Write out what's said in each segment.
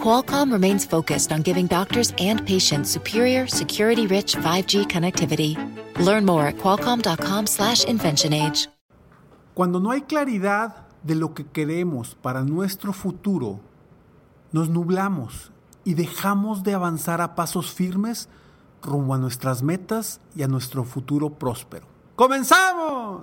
Qualcomm remains focused on giving doctors and patients superior, security-rich 5G connectivity. Learn more at qualcomm.com/inventionage. Cuando no hay claridad de lo que queremos para nuestro futuro, nos nublamos y dejamos de avanzar a pasos firmes rumbo a nuestras metas y a nuestro futuro próspero. ¡Comenzamos!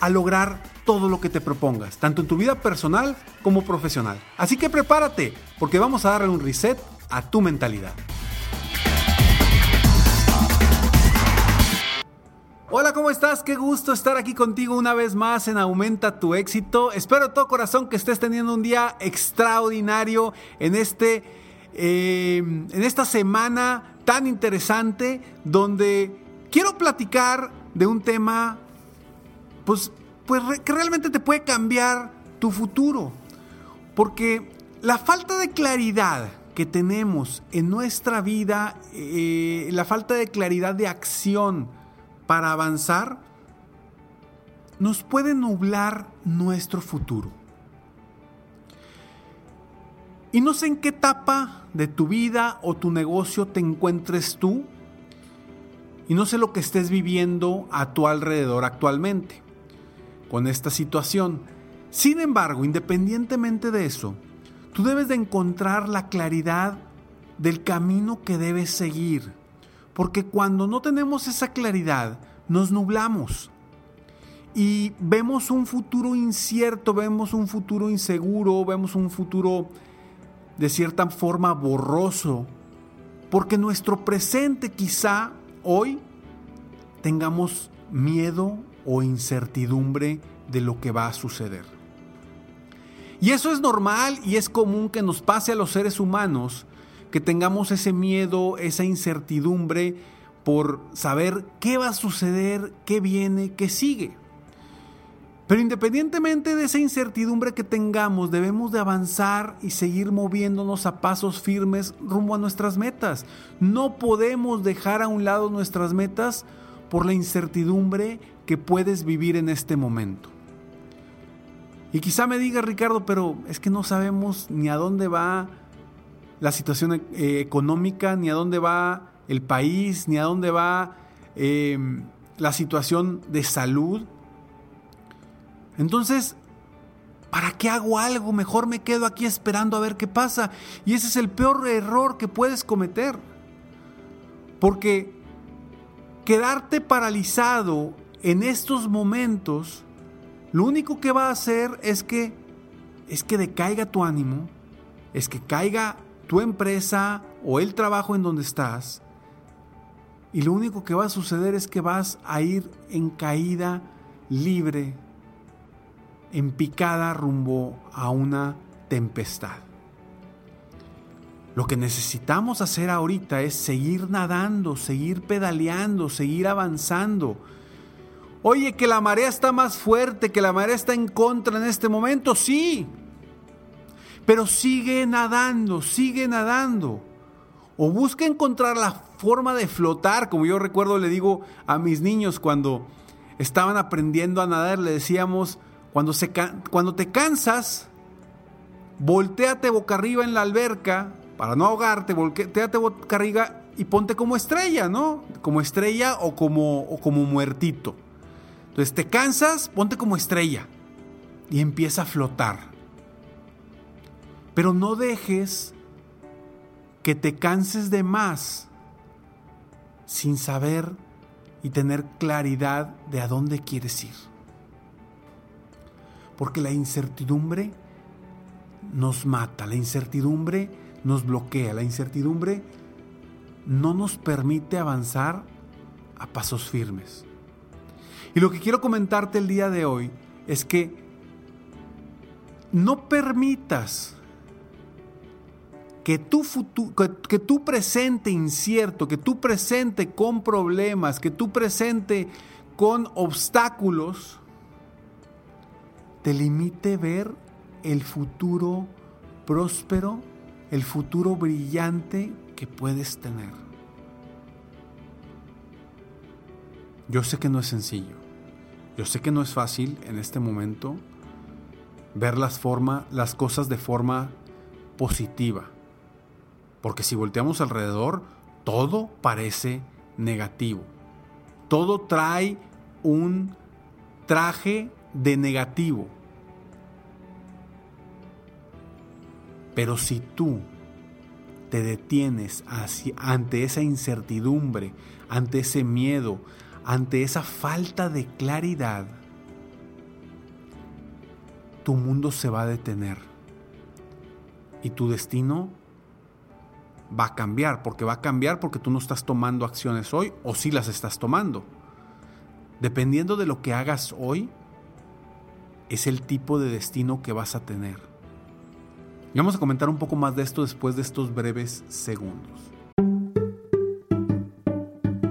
a lograr todo lo que te propongas, tanto en tu vida personal como profesional. Así que prepárate, porque vamos a darle un reset a tu mentalidad. Hola, ¿cómo estás? Qué gusto estar aquí contigo una vez más en Aumenta tu éxito. Espero de todo corazón que estés teniendo un día extraordinario en este eh, en esta semana tan interesante donde quiero platicar de un tema pues, pues que realmente te puede cambiar tu futuro. Porque la falta de claridad que tenemos en nuestra vida, eh, la falta de claridad de acción para avanzar, nos puede nublar nuestro futuro. Y no sé en qué etapa de tu vida o tu negocio te encuentres tú, y no sé lo que estés viviendo a tu alrededor actualmente con esta situación. Sin embargo, independientemente de eso, tú debes de encontrar la claridad del camino que debes seguir. Porque cuando no tenemos esa claridad, nos nublamos. Y vemos un futuro incierto, vemos un futuro inseguro, vemos un futuro de cierta forma borroso. Porque nuestro presente quizá hoy tengamos miedo o incertidumbre de lo que va a suceder. Y eso es normal y es común que nos pase a los seres humanos que tengamos ese miedo, esa incertidumbre por saber qué va a suceder, qué viene, qué sigue. Pero independientemente de esa incertidumbre que tengamos, debemos de avanzar y seguir moviéndonos a pasos firmes rumbo a nuestras metas. No podemos dejar a un lado nuestras metas por la incertidumbre que puedes vivir en este momento. Y quizá me diga Ricardo, pero es que no sabemos ni a dónde va la situación eh, económica, ni a dónde va el país, ni a dónde va em, la situación de salud. Entonces, ¿para qué hago algo? Mejor me quedo aquí esperando a ver qué pasa. Y ese es el peor error que puedes cometer. Porque quedarte paralizado en estos momentos, lo único que va a hacer es que es que decaiga tu ánimo, es que caiga tu empresa o el trabajo en donde estás. Y lo único que va a suceder es que vas a ir en caída libre, en picada rumbo a una tempestad. Lo que necesitamos hacer ahorita es seguir nadando, seguir pedaleando, seguir avanzando Oye, que la marea está más fuerte, que la marea está en contra en este momento, sí. Pero sigue nadando, sigue nadando. O busca encontrar la forma de flotar, como yo recuerdo le digo a mis niños cuando estaban aprendiendo a nadar, le decíamos, cuando, se, cuando te cansas, volteate boca arriba en la alberca, para no ahogarte, volteate boca arriba y ponte como estrella, ¿no? Como estrella o como, o como muertito. Entonces te cansas, ponte como estrella y empieza a flotar. Pero no dejes que te canses de más sin saber y tener claridad de a dónde quieres ir. Porque la incertidumbre nos mata, la incertidumbre nos bloquea, la incertidumbre no nos permite avanzar a pasos firmes. Y lo que quiero comentarte el día de hoy es que no permitas que tu, que, tu presente incierto, que tu presente con problemas, que tu presente con obstáculos, te limite ver el futuro próspero, el futuro brillante que puedes tener. Yo sé que no es sencillo, yo sé que no es fácil en este momento ver las, las cosas de forma positiva, porque si volteamos alrededor, todo parece negativo, todo trae un traje de negativo. Pero si tú te detienes ante esa incertidumbre, ante ese miedo, ante esa falta de claridad, tu mundo se va a detener y tu destino va a cambiar, porque va a cambiar porque tú no estás tomando acciones hoy o si sí las estás tomando. Dependiendo de lo que hagas hoy, es el tipo de destino que vas a tener. Vamos a comentar un poco más de esto después de estos breves segundos.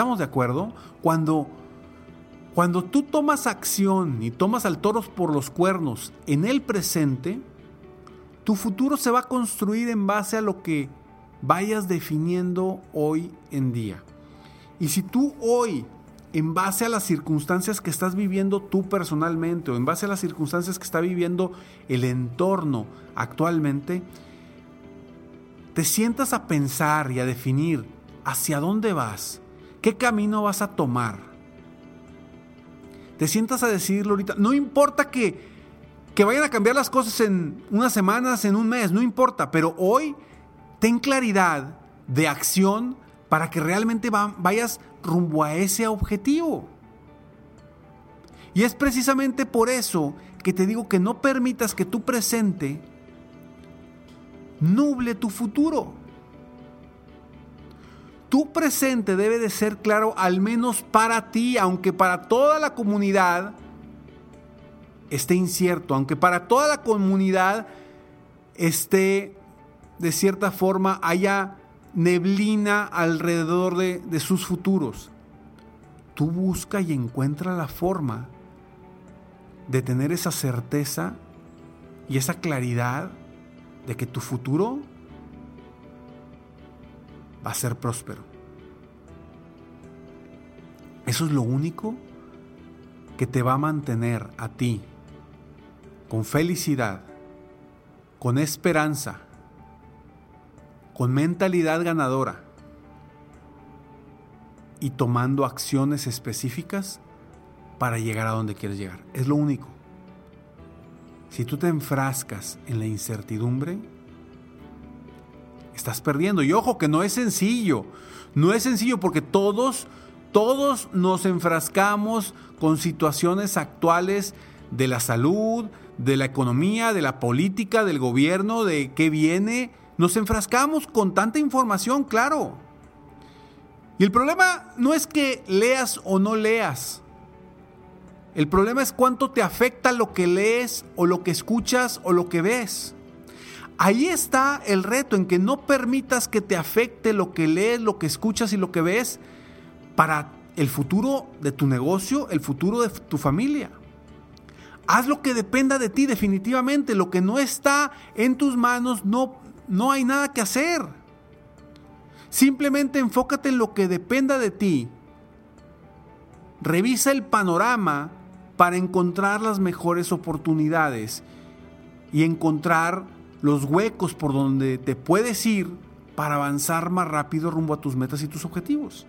¿Estamos de acuerdo? Cuando, cuando tú tomas acción y tomas al toro por los cuernos en el presente, tu futuro se va a construir en base a lo que vayas definiendo hoy en día. Y si tú hoy, en base a las circunstancias que estás viviendo tú personalmente o en base a las circunstancias que está viviendo el entorno actualmente, te sientas a pensar y a definir hacia dónde vas, ¿Qué camino vas a tomar? Te sientas a decidirlo ahorita. No importa que, que vayan a cambiar las cosas en unas semanas, en un mes, no importa, pero hoy ten claridad de acción para que realmente vayas rumbo a ese objetivo. Y es precisamente por eso que te digo que no permitas que tu presente nuble tu futuro. Tu presente debe de ser claro al menos para ti, aunque para toda la comunidad esté incierto, aunque para toda la comunidad esté de cierta forma haya neblina alrededor de, de sus futuros. Tú busca y encuentra la forma de tener esa certeza y esa claridad de que tu futuro va a ser próspero. Eso es lo único que te va a mantener a ti con felicidad, con esperanza, con mentalidad ganadora y tomando acciones específicas para llegar a donde quieres llegar. Es lo único. Si tú te enfrascas en la incertidumbre, estás perdiendo. Y ojo que no es sencillo. No es sencillo porque todos, todos nos enfrascamos con situaciones actuales de la salud, de la economía, de la política, del gobierno, de qué viene. Nos enfrascamos con tanta información, claro. Y el problema no es que leas o no leas. El problema es cuánto te afecta lo que lees o lo que escuchas o lo que ves. Ahí está el reto en que no permitas que te afecte lo que lees, lo que escuchas y lo que ves para el futuro de tu negocio, el futuro de tu familia. Haz lo que dependa de ti definitivamente. Lo que no está en tus manos, no, no hay nada que hacer. Simplemente enfócate en lo que dependa de ti. Revisa el panorama para encontrar las mejores oportunidades y encontrar los huecos por donde te puedes ir para avanzar más rápido rumbo a tus metas y tus objetivos.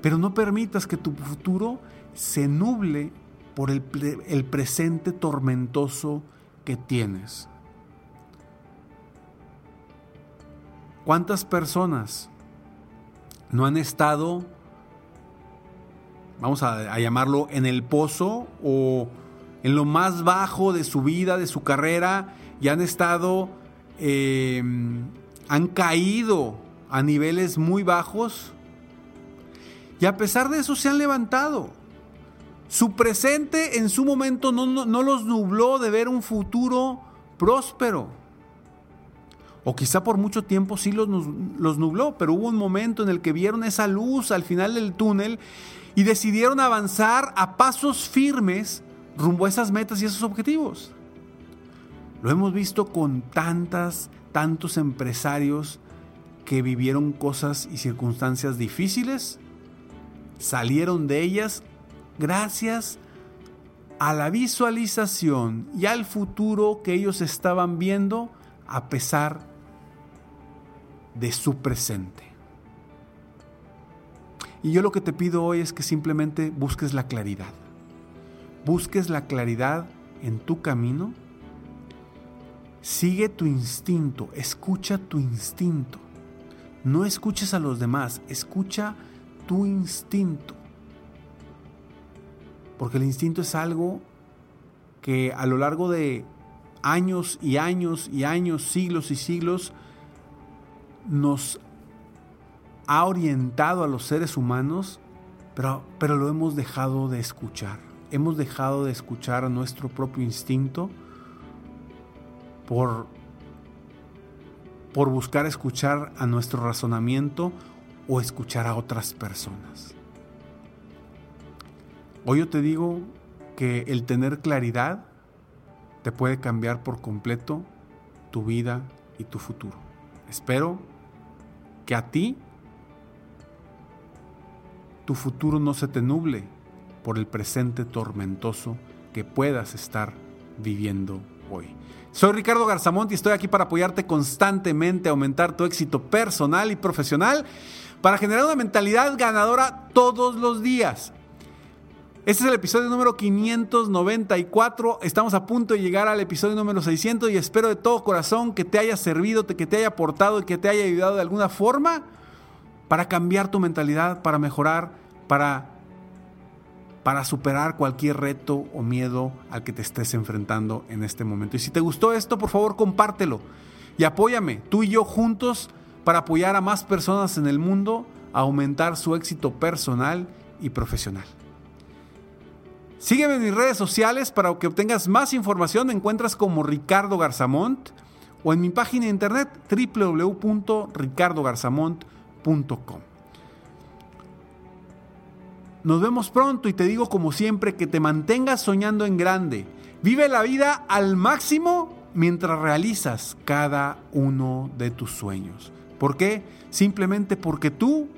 Pero no permitas que tu futuro se nuble por el, presente tormentoso que tienes. ¿Cuántas personas no han estado, vamos a, llamarlo, en el pozo o en lo más bajo de su vida, de su carrera, y han estado, em, han caído a niveles muy bajos? Y a pesar de eso se han levantado. Su presente en su momento no, no, los nubló de ver un futuro próspero. O quizá por mucho tiempo sí los, los nubló, pero hubo un momento en el que vieron esa luz al final del túnel y decidieron avanzar a pasos firmes rumbo a esas metas y esos objetivos. Lo hemos visto con tantas, tantos empresarios que vivieron cosas y circunstancias difíciles, salieron de ellas gracias a la visualización y al futuro que ellos estaban viendo a pesar de su presente. Y yo lo que te pido hoy es que simplemente busques la claridad. Busques la claridad en tu camino. Sigue tu instinto, escucha tu instinto. No escuches a los demás, escucha tu instinto. Porque el instinto es algo que a lo largo de años y años y años, siglos y siglos, nos ha orientado a los seres humanos, pero, pero lo hemos dejado de escuchar. Hemos dejado de escuchar nuestro propio instinto por, por buscar escuchar a nuestro razonamiento o escuchar a otras personas. Hoy yo te digo que el tener claridad te puede cambiar por completo tu vida y tu futuro. Espero que a ti tu futuro no se te nuble por el presente tormentoso que puedas estar viviendo hoy. Soy Ricardo Garzamont y estoy aquí para apoyarte constantemente a aumentar tu éxito personal y profesional para generar una mentalidad ganadora todos los días. Este es el episodio número 594. Estamos a punto de llegar al episodio número 600 y espero de todo corazón que te haya servido, que te haya aportado y que te haya ayudado de alguna forma para cambiar tu mentalidad, para mejorar, para, para superar cualquier reto o miedo al que te estés enfrentando en este momento. Y si te gustó esto, por favor compártelo y apóyame, tú y yo juntos, para apoyar a más personas en el mundo a aumentar su éxito personal y profesional. Sígueme en mis redes sociales para que obtengas más información. Me encuentras como Ricardo Garzamont o en mi página de internet www.ricardogarzamont.com. Nos vemos pronto y te digo como siempre que te mantengas soñando en grande. Vive la vida al máximo mientras realizas cada uno de tus sueños. ¿Por qué? Simplemente porque tú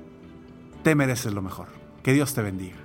te mereces lo mejor. Que Dios te bendiga.